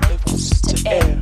helpless to air.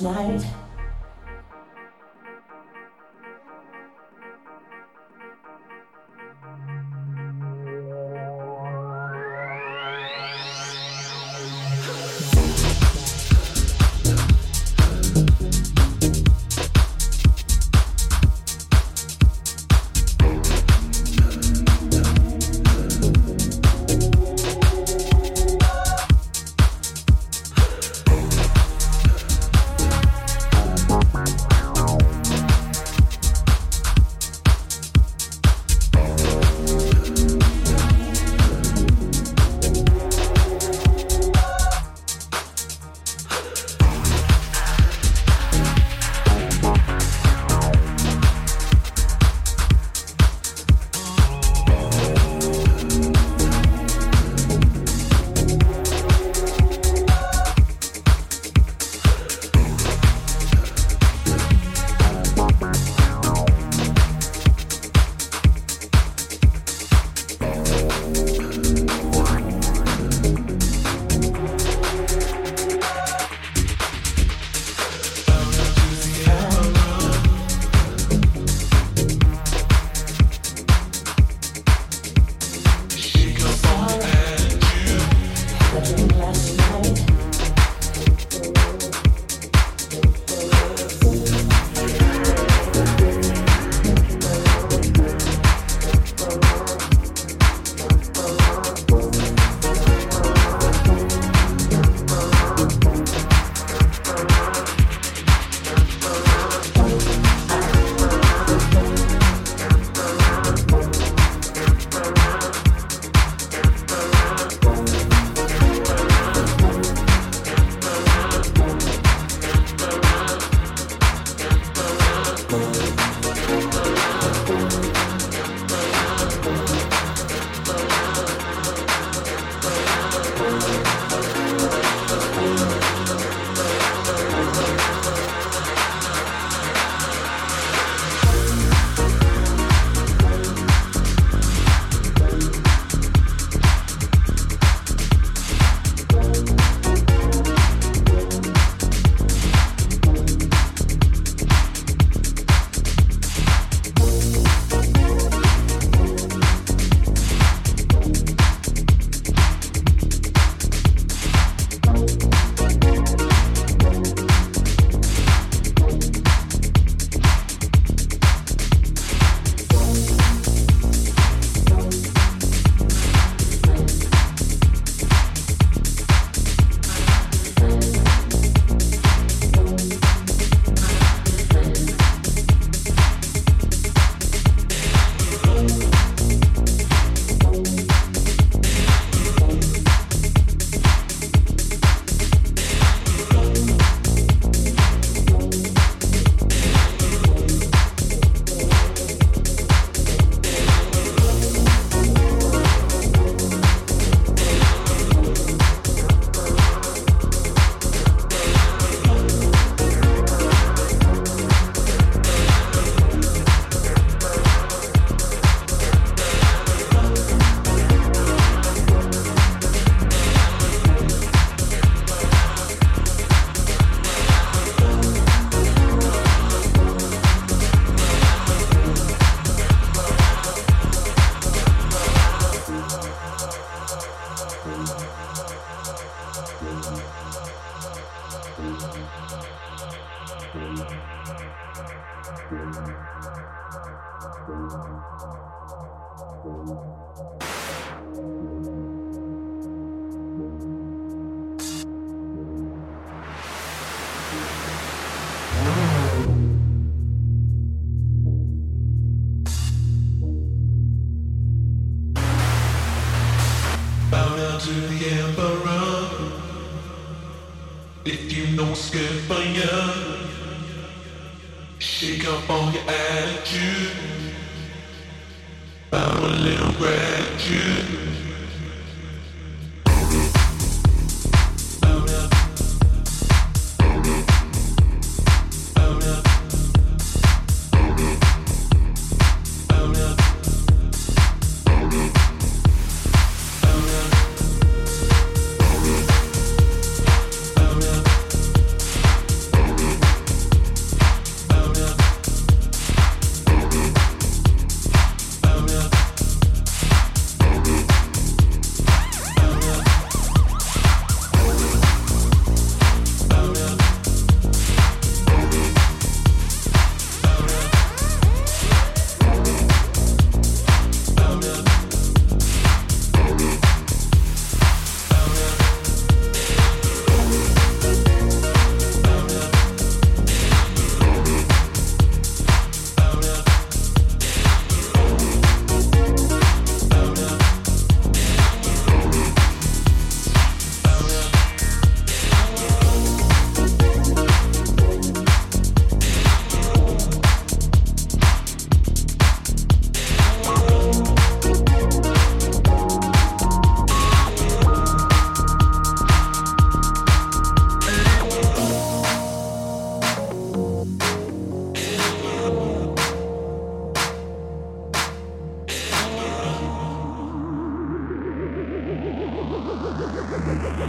Last night.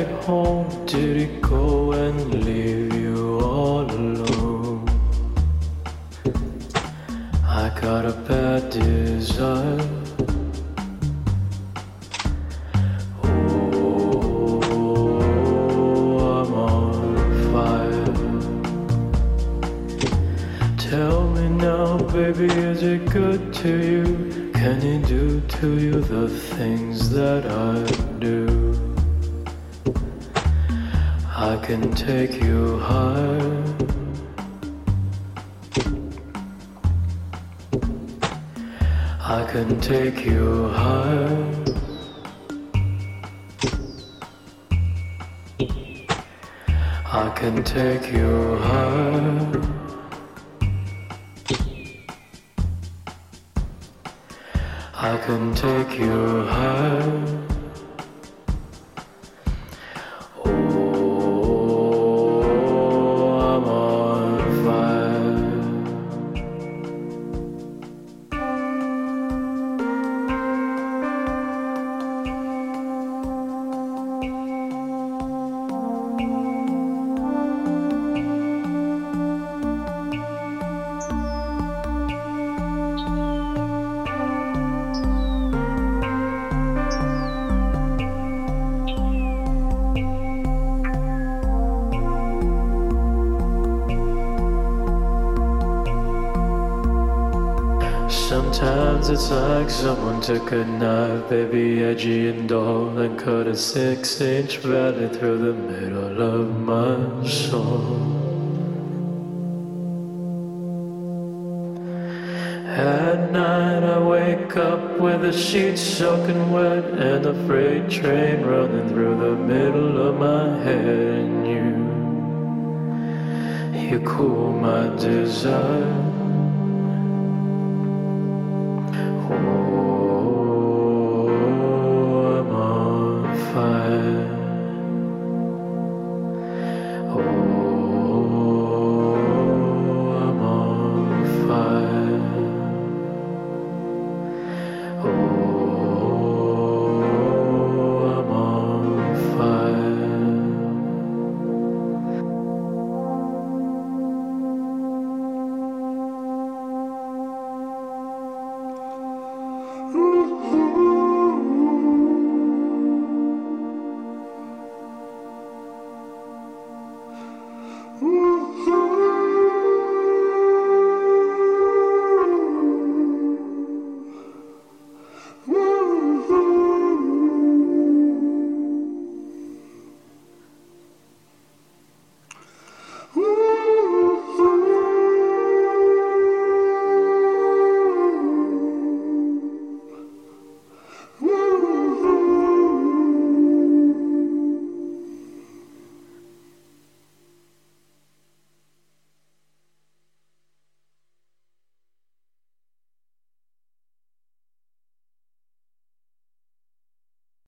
daddy home? Did he go and leave someone took a knife, baby, edgy and dull, and cut a six inch valley through the middle of my soul. At night, I wake up with the sheets soaking wet and a freight train running through the middle of my head, and you, you cool my desire.